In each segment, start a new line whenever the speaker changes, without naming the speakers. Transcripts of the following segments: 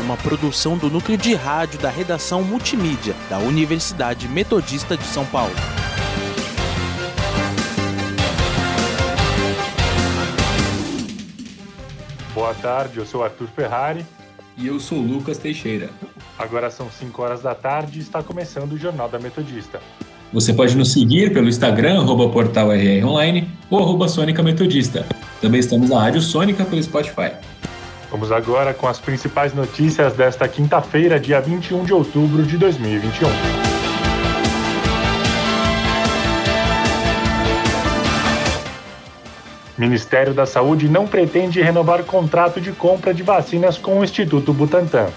uma produção do núcleo de rádio da redação multimídia da Universidade Metodista de São Paulo.
Boa tarde, eu sou Arthur Ferrari.
E eu sou Lucas Teixeira.
Agora são 5 horas da tarde e está começando o Jornal da Metodista.
Você pode nos seguir pelo Instagram, arroba portal RR Online ou arroba Sônica Metodista. Também estamos na Rádio Sônica pelo Spotify.
Vamos agora com as principais notícias desta quinta-feira, dia 21 de outubro de 2021. Ministério da Saúde não pretende renovar contrato de compra de vacinas com o Instituto Butantan.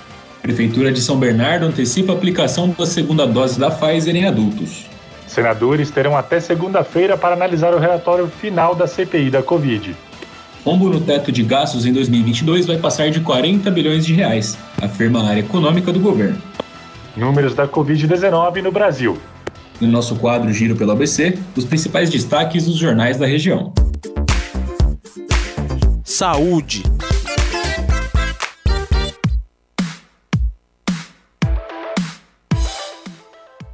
Prefeitura de São Bernardo antecipa a aplicação da segunda dose da Pfizer em adultos.
Senadores terão até segunda-feira para analisar o relatório final da CPI da Covid.
Rombo no teto de gastos em 2022 vai passar de 40 bilhões de reais, afirma a área econômica do governo.
Números da Covid-19 no Brasil.
No nosso quadro Giro pelo ABC, os principais destaques dos jornais da região.
Saúde.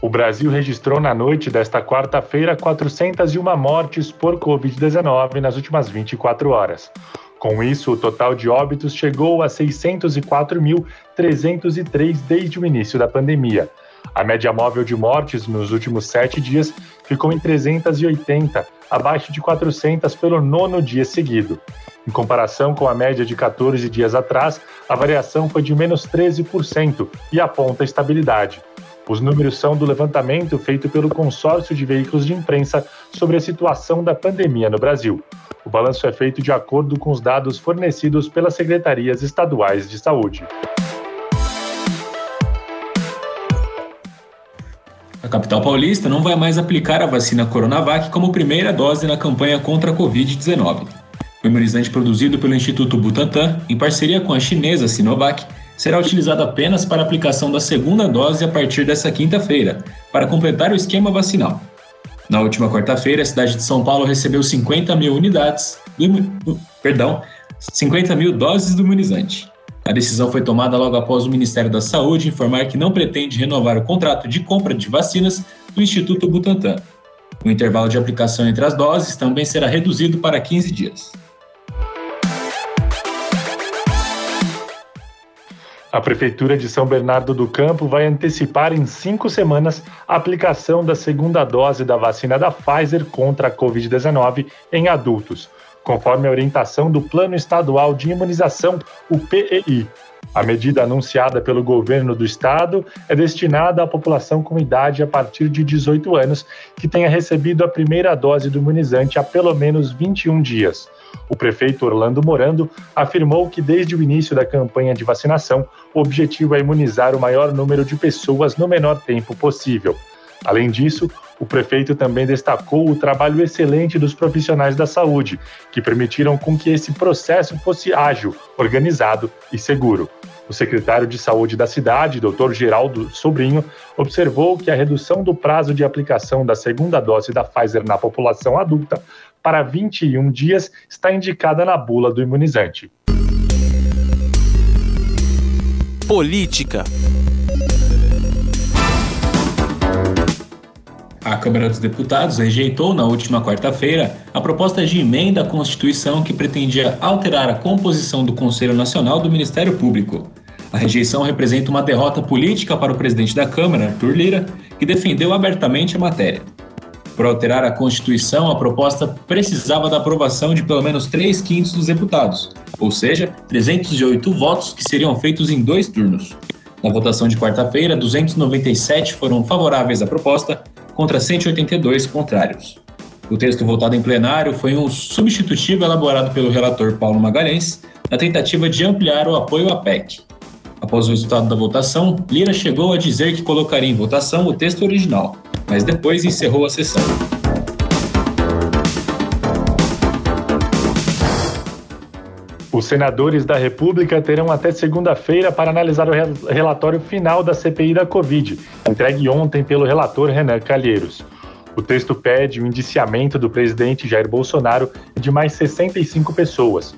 O Brasil registrou na noite desta quarta-feira 401 mortes por Covid-19 nas últimas 24 horas. Com isso, o total de óbitos chegou a 604.303 desde o início da pandemia. A média móvel de mortes nos últimos sete dias ficou em 380, abaixo de 400 pelo nono dia seguido. Em comparação com a média de 14 dias atrás, a variação foi de menos 13% e aponta estabilidade. Os números são do levantamento feito pelo consórcio de veículos de imprensa sobre a situação da pandemia no Brasil. O balanço é feito de acordo com os dados fornecidos pelas secretarias estaduais de saúde.
A capital paulista não vai mais aplicar a vacina Coronavac como primeira dose na campanha contra a Covid-19. O imunizante produzido pelo Instituto Butantan, em parceria com a chinesa Sinovac, será utilizado apenas para aplicação da segunda dose a partir dessa quinta-feira, para completar o esquema vacinal. Na última quarta-feira, a cidade de São Paulo recebeu 50 mil unidades, do, perdão, 50 mil doses do imunizante. A decisão foi tomada logo após o Ministério da Saúde informar que não pretende renovar o contrato de compra de vacinas do Instituto Butantan. O intervalo de aplicação entre as doses também será reduzido para 15 dias.
A Prefeitura de São Bernardo do Campo vai antecipar em cinco semanas a aplicação da segunda dose da vacina da Pfizer contra a Covid-19 em adultos, conforme a orientação do Plano Estadual de Imunização, o PEI. A medida anunciada pelo governo do estado é destinada à população com idade a partir de 18 anos que tenha recebido a primeira dose do imunizante há pelo menos 21 dias. O prefeito Orlando Morando afirmou que desde o início da campanha de vacinação, o objetivo é imunizar o maior número de pessoas no menor tempo possível. Além disso, o prefeito também destacou o trabalho excelente dos profissionais da saúde, que permitiram com que esse processo fosse ágil, organizado e seguro. O secretário de Saúde da cidade, Dr. Geraldo Sobrinho, observou que a redução do prazo de aplicação da segunda dose da Pfizer na população adulta para 21 dias está indicada na bula do imunizante.
Política.
A Câmara dos Deputados rejeitou na última quarta-feira a proposta de emenda à Constituição que pretendia alterar a composição do Conselho Nacional do Ministério Público. A rejeição representa uma derrota política para o presidente da Câmara, Arthur Lira, que defendeu abertamente a matéria. Por alterar a Constituição, a proposta precisava da aprovação de pelo menos 3 quintos dos deputados, ou seja, 308 votos que seriam feitos em dois turnos. Na votação de quarta-feira, 297 foram favoráveis à proposta, contra 182 contrários. O texto votado em plenário foi um substitutivo elaborado pelo relator Paulo Magalhães, na tentativa de ampliar o apoio à PEC. Após o resultado da votação, Lira chegou a dizer que colocaria em votação o texto original, mas depois encerrou a sessão.
Os senadores da República terão até segunda-feira para analisar o relatório final da CPI da Covid, entregue ontem pelo relator Renan Calheiros. O texto pede o indiciamento do presidente Jair Bolsonaro de mais 65 pessoas.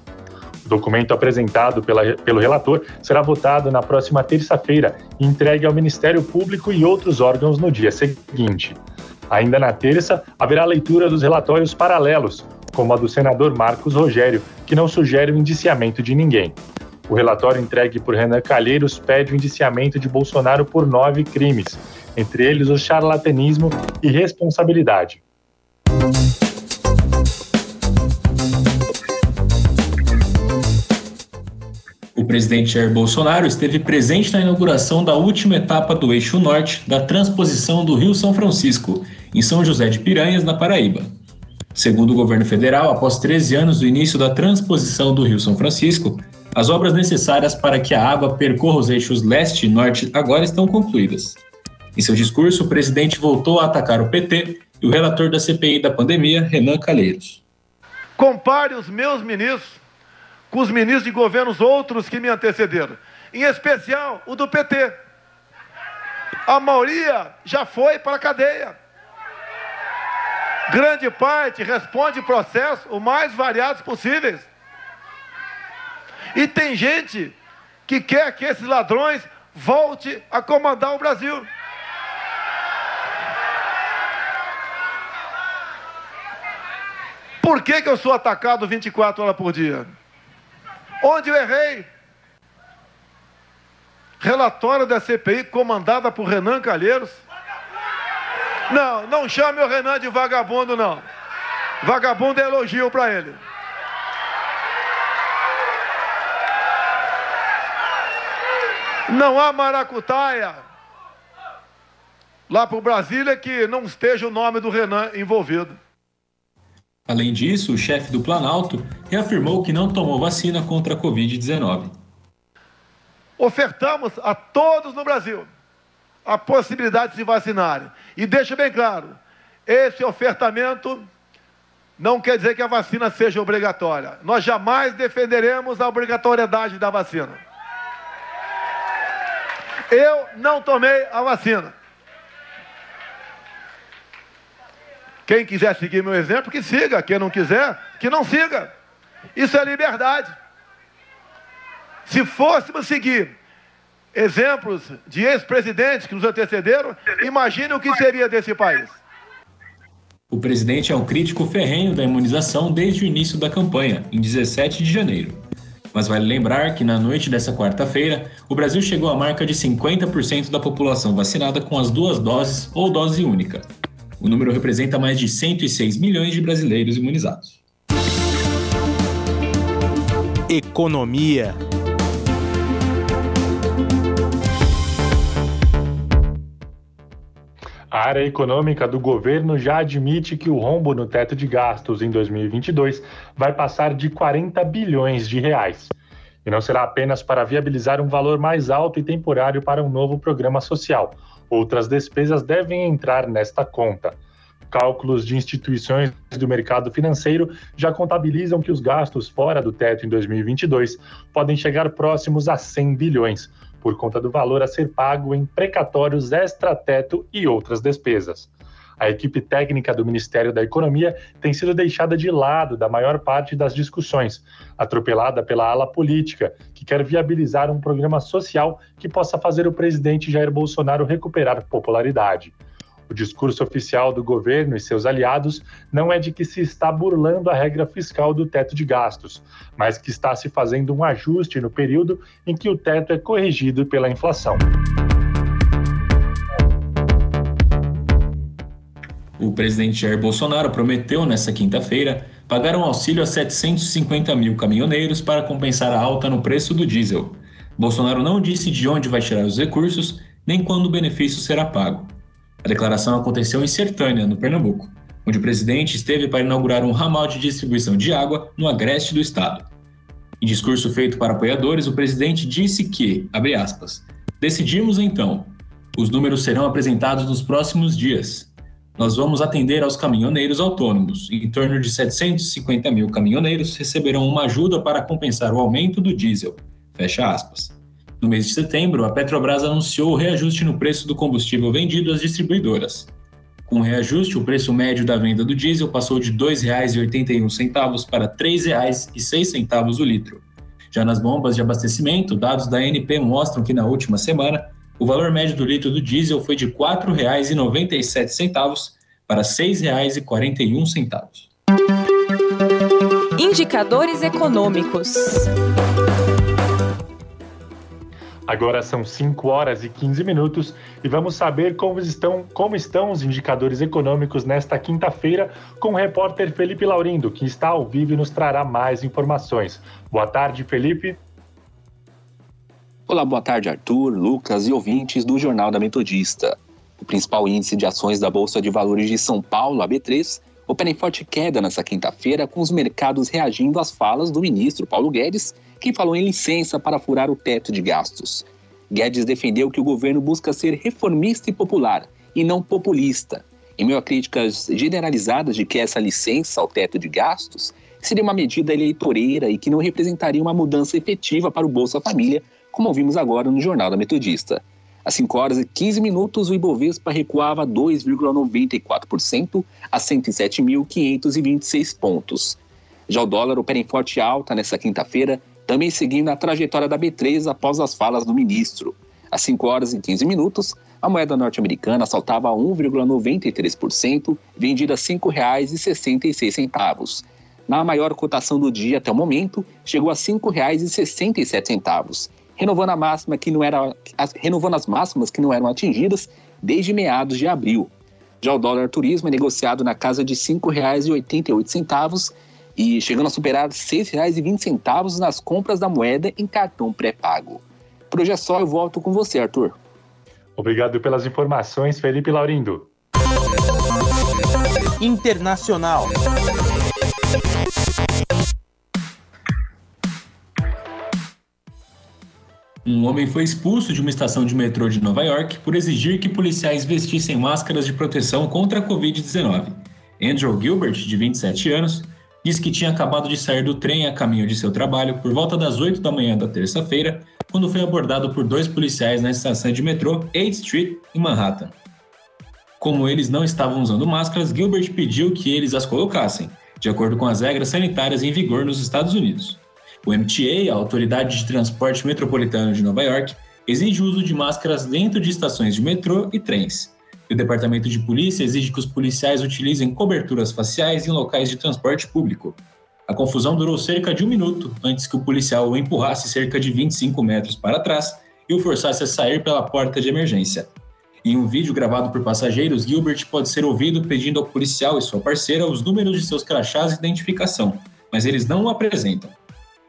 O documento apresentado pela, pelo relator será votado na próxima terça-feira e entregue ao Ministério Público e outros órgãos no dia seguinte. Ainda na terça, haverá leitura dos relatórios paralelos, como a do senador Marcos Rogério, que não sugere o indiciamento de ninguém. O relatório entregue por Renan Calheiros pede o indiciamento de Bolsonaro por nove crimes, entre eles o charlatanismo e responsabilidade.
O presidente Jair Bolsonaro esteve presente na inauguração da última etapa do Eixo Norte da transposição do Rio São Francisco, em São José de Piranhas, na Paraíba. Segundo o governo federal, após 13 anos do início da transposição do Rio São Francisco, as obras necessárias para que a água percorra os eixos leste e norte agora estão concluídas. Em seu discurso, o presidente voltou a atacar o PT e o relator da CPI da pandemia, Renan Calheiros.
Compare os meus ministros com os ministros de governos outros que me antecederam, em especial o do PT. A maioria já foi para a cadeia. Grande parte responde processos o mais variados possíveis. E tem gente que quer que esses ladrões volte a comandar o Brasil. Por que, que eu sou atacado 24 horas por dia? Onde eu errei? Relatório da CPI comandada por Renan Calheiros. Não, não chame o Renan de vagabundo, não. Vagabundo é elogio para ele. Não há maracutaia lá para o Brasília que não esteja o nome do Renan envolvido.
Além disso, o chefe do Planalto reafirmou que não tomou vacina contra a Covid-19.
Ofertamos a todos no Brasil a possibilidade de se vacinarem. E deixa bem claro: esse ofertamento não quer dizer que a vacina seja obrigatória. Nós jamais defenderemos a obrigatoriedade da vacina. Eu não tomei a vacina. Quem quiser seguir meu exemplo, que siga. Quem não quiser, que não siga. Isso é liberdade. Se fôssemos seguir exemplos de ex-presidentes que nos antecederam, imagine o que seria desse país.
O presidente é um crítico ferrenho da imunização desde o início da campanha, em 17 de janeiro. Mas vale lembrar que na noite dessa quarta-feira, o Brasil chegou à marca de 50% da população vacinada com as duas doses ou dose única. O número representa mais de 106 milhões de brasileiros imunizados.
Economia.
A área econômica do governo já admite que o rombo no teto de gastos em 2022 vai passar de 40 bilhões de reais. E não será apenas para viabilizar um valor mais alto e temporário para um novo programa social. Outras despesas devem entrar nesta conta. Cálculos de instituições do mercado financeiro já contabilizam que os gastos fora do teto em 2022 podem chegar próximos a 100 bilhões, por conta do valor a ser pago em precatórios extra-teto e outras despesas. A equipe técnica do Ministério da Economia tem sido deixada de lado da maior parte das discussões, atropelada pela ala política, que quer viabilizar um programa social que possa fazer o presidente Jair Bolsonaro recuperar popularidade. O discurso oficial do governo e seus aliados não é de que se está burlando a regra fiscal do teto de gastos, mas que está se fazendo um ajuste no período em que o teto é corrigido pela inflação.
O presidente Jair Bolsonaro prometeu nesta quinta-feira pagar um auxílio a 750 mil caminhoneiros para compensar a alta no preço do diesel. Bolsonaro não disse de onde vai tirar os recursos nem quando o benefício será pago. A declaração aconteceu em Sertânia, no Pernambuco, onde o presidente esteve para inaugurar um ramal de distribuição de água no agreste do estado. Em discurso feito para apoiadores, o presidente disse que, abre aspas, decidimos então, os números serão apresentados nos próximos dias. Nós vamos atender aos caminhoneiros autônomos. Em torno de 750 mil caminhoneiros receberão uma ajuda para compensar o aumento do diesel. Fecha aspas. No mês de setembro, a Petrobras anunciou o reajuste no preço do combustível vendido às distribuidoras. Com o reajuste, o preço médio da venda do diesel passou de R$ 2,81 para R$ 3,06 o litro. Já nas bombas de abastecimento, dados da ANP mostram que na última semana, o valor médio do litro do diesel foi de R$ 4,97 para R$ 6,41.
Indicadores econômicos.
Agora são 5 horas e 15 minutos e vamos saber como estão, como estão os indicadores econômicos nesta quinta-feira com o repórter Felipe Laurindo, que está ao vivo e nos trará mais informações. Boa tarde, Felipe.
Olá, boa tarde, Arthur, Lucas e ouvintes do Jornal da Metodista. O principal índice de ações da Bolsa de Valores de São Paulo, a B3, opera em forte queda nesta quinta-feira, com os mercados reagindo às falas do ministro Paulo Guedes que falou em licença para furar o teto de gastos. Guedes defendeu que o governo busca ser reformista e popular, e não populista. Em meio a críticas generalizadas de que essa licença ao teto de gastos seria uma medida eleitoreira e que não representaria uma mudança efetiva para o Bolsa Família, como ouvimos agora no Jornal da Metodista. Às 5 horas e 15 minutos, o Ibovespa recuava 2,94% a 107.526 pontos. Já o dólar opera em forte alta nesta quinta-feira, também seguindo a trajetória da B3 após as falas do ministro. Às 5 horas e 15 minutos, a moeda norte-americana saltava 1,93%, vendida a R$ 5,66. Na maior cotação do dia até o momento, chegou a R$ 5,67, renovando a máxima que não era renovando as máximas que não eram atingidas desde meados de abril. Já o dólar turismo é negociado na casa de R$ 5,88 e chegando a superar R$ 6,20 nas compras da moeda em cartão pré-pago. Por hoje é só, eu volto com você, Arthur.
Obrigado pelas informações, Felipe Laurindo.
Internacional.
Um homem foi expulso de uma estação de metrô de Nova York por exigir que policiais vestissem máscaras de proteção contra a Covid-19. Andrew Gilbert, de 27 anos, disse que tinha acabado de sair do trem a caminho de seu trabalho por volta das 8 da manhã da terça-feira, quando foi abordado por dois policiais na estação de metrô 8 Street, em Manhattan. Como eles não estavam usando máscaras, Gilbert pediu que eles as colocassem, de acordo com as regras sanitárias em vigor nos Estados Unidos. O MTA, a Autoridade de Transporte Metropolitano de Nova York, exige o uso de máscaras dentro de estações de metrô e trens. E o Departamento de Polícia exige que os policiais utilizem coberturas faciais em locais de transporte público. A confusão durou cerca de um minuto antes que o policial o empurrasse cerca de 25 metros para trás e o forçasse a sair pela porta de emergência. Em um vídeo gravado por passageiros, Gilbert pode ser ouvido pedindo ao policial e sua parceira os números de seus crachás de identificação, mas eles não o apresentam.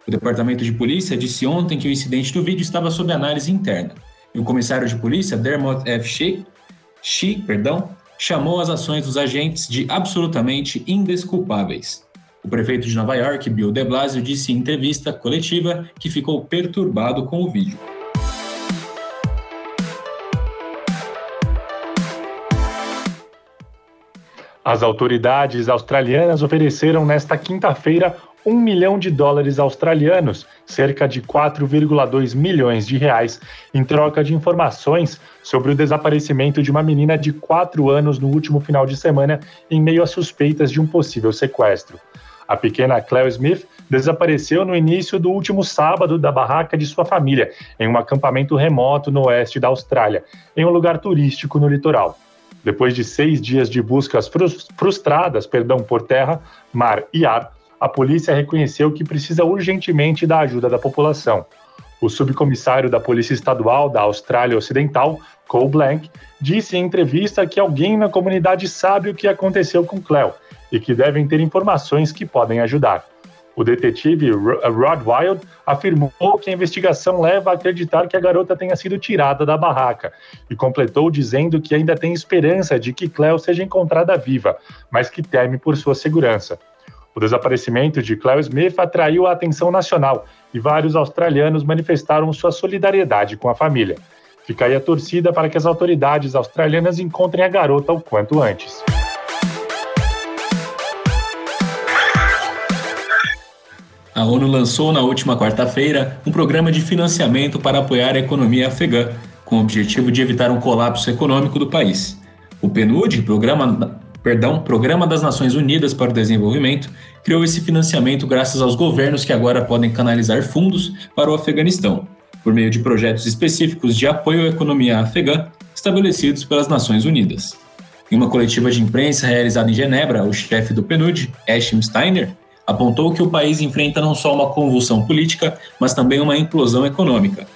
O Departamento de Polícia disse ontem que o incidente do vídeo estava sob análise interna. E o comissário de polícia, Dermot F. Shea, Xi, perdão, chamou as ações dos agentes de absolutamente indesculpáveis. O prefeito de Nova York, Bill de Blasio, disse em entrevista coletiva que ficou perturbado com o vídeo.
As autoridades australianas ofereceram nesta quinta-feira 1 milhão de dólares australianos, cerca de 4,2 milhões de reais, em troca de informações sobre o desaparecimento de uma menina de 4 anos no último final de semana, em meio a suspeitas de um possível sequestro. A pequena Claire Smith desapareceu no início do último sábado da barraca de sua família, em um acampamento remoto no oeste da Austrália, em um lugar turístico no litoral. Depois de seis dias de buscas frustradas perdão, por terra, mar e ar, a polícia reconheceu que precisa urgentemente da ajuda da população. O subcomissário da Polícia Estadual da Austrália Ocidental, Cole Blank, disse em entrevista que alguém na comunidade sabe o que aconteceu com Cleo e que devem ter informações que podem ajudar. O detetive Rod Wild afirmou que a investigação leva a acreditar que a garota tenha sido tirada da barraca e completou dizendo que ainda tem esperança de que Cleo seja encontrada viva, mas que teme por sua segurança. O desaparecimento de Cleo Smith atraiu a atenção nacional e vários australianos manifestaram sua solidariedade com a família. Fica aí a torcida para que as autoridades australianas encontrem a garota o quanto antes.
A ONU lançou na última quarta-feira um programa de financiamento para apoiar a economia afegã, com o objetivo de evitar um colapso econômico do país. O PNUD, Programa, perdão, Programa das Nações Unidas para o Desenvolvimento, criou esse financiamento graças aos governos que agora podem canalizar fundos para o Afeganistão, por meio de projetos específicos de apoio à economia afegã estabelecidos pelas Nações Unidas. Em uma coletiva de imprensa realizada em Genebra, o chefe do PNUD, Ashim Steiner, apontou que o país enfrenta não só uma convulsão política, mas também uma implosão econômica.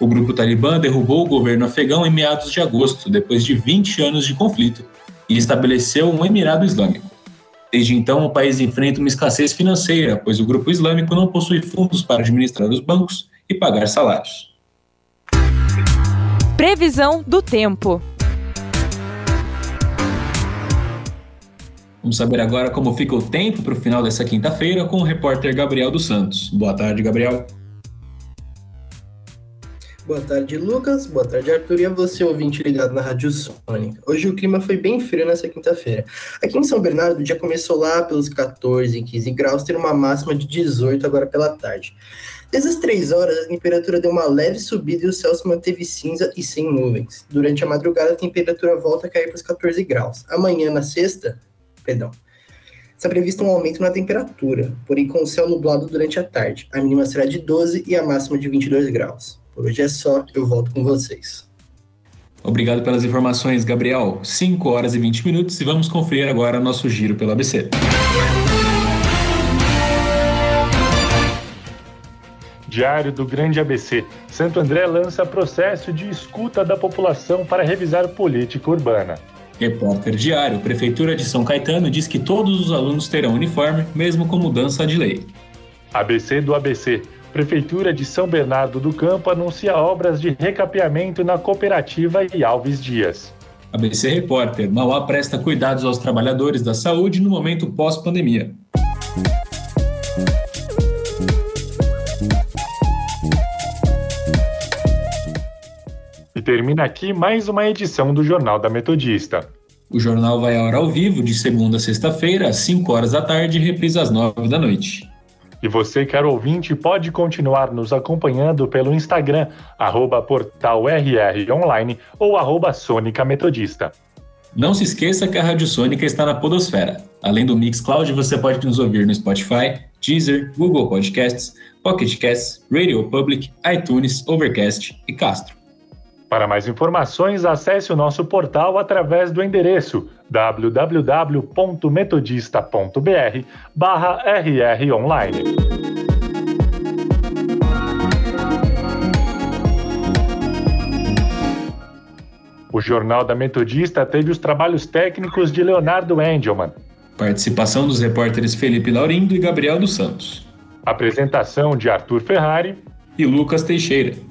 O grupo Talibã derrubou o governo afegão em meados de agosto, depois de 20 anos de conflito, e estabeleceu um Emirado Islâmico. Desde então, o país enfrenta uma escassez financeira, pois o grupo islâmico não possui fundos para administrar os bancos e pagar salários.
Previsão do tempo.
Vamos saber agora como fica o tempo para o final dessa quinta-feira com o repórter Gabriel dos Santos. Boa tarde, Gabriel.
Boa tarde, Lucas. Boa tarde, Arthur. E a você, ouvinte ligado na Rádio Sônica. Hoje o clima foi bem frio nessa quinta-feira. Aqui em São Bernardo, o dia começou lá pelos 14, 15 graus, tendo uma máxima de 18 agora pela tarde. Desde as três horas, a temperatura deu uma leve subida e o céu se manteve cinza e sem nuvens. Durante a madrugada, a temperatura volta a cair para os 14 graus. Amanhã, na sexta, perdão, está previsto um aumento na temperatura, porém com o céu nublado durante a tarde. A mínima será de 12 e a máxima de 22 graus. Por hoje é só, eu volto com vocês.
Obrigado pelas informações, Gabriel. 5 horas e 20 minutos e vamos conferir agora nosso giro pelo ABC.
Diário do Grande ABC. Santo André lança processo de escuta da população para revisar política urbana.
Repórter Diário. Prefeitura de São Caetano diz que todos os alunos terão uniforme, mesmo com mudança de lei.
ABC do ABC. Prefeitura de São Bernardo do Campo anuncia obras de recapeamento na cooperativa e Alves Dias.
ABC Repórter. Mauá presta cuidados aos trabalhadores da saúde no momento pós-pandemia.
E termina aqui mais uma edição do Jornal da Metodista.
O jornal vai à hora ao vivo de segunda a sexta-feira, às 5 horas da tarde e reprisa às 9 da noite.
E você, caro ouvinte, pode continuar nos acompanhando pelo Instagram, arroba portalrronline ou arroba Sônica Metodista.
Não se esqueça que a Rádio Sônica está na Podosfera. Além do Mixcloud, você pode nos ouvir no Spotify, Deezer, Google Podcasts, Pocket Casts, Radio Public, iTunes, Overcast e Castro.
Para mais informações, acesse o nosso portal através do endereço www.metodista.br rronline. O Jornal da Metodista teve os trabalhos técnicos de Leonardo Engelman.
Participação dos repórteres Felipe Laurindo e Gabriel dos Santos.
Apresentação de Arthur Ferrari
e Lucas Teixeira.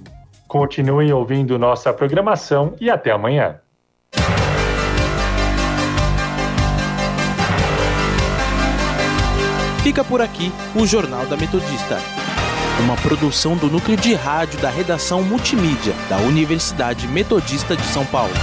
Continuem ouvindo nossa programação e até amanhã.
Fica por aqui o Jornal da Metodista. Uma produção do núcleo de rádio da redação multimídia da Universidade Metodista de São Paulo.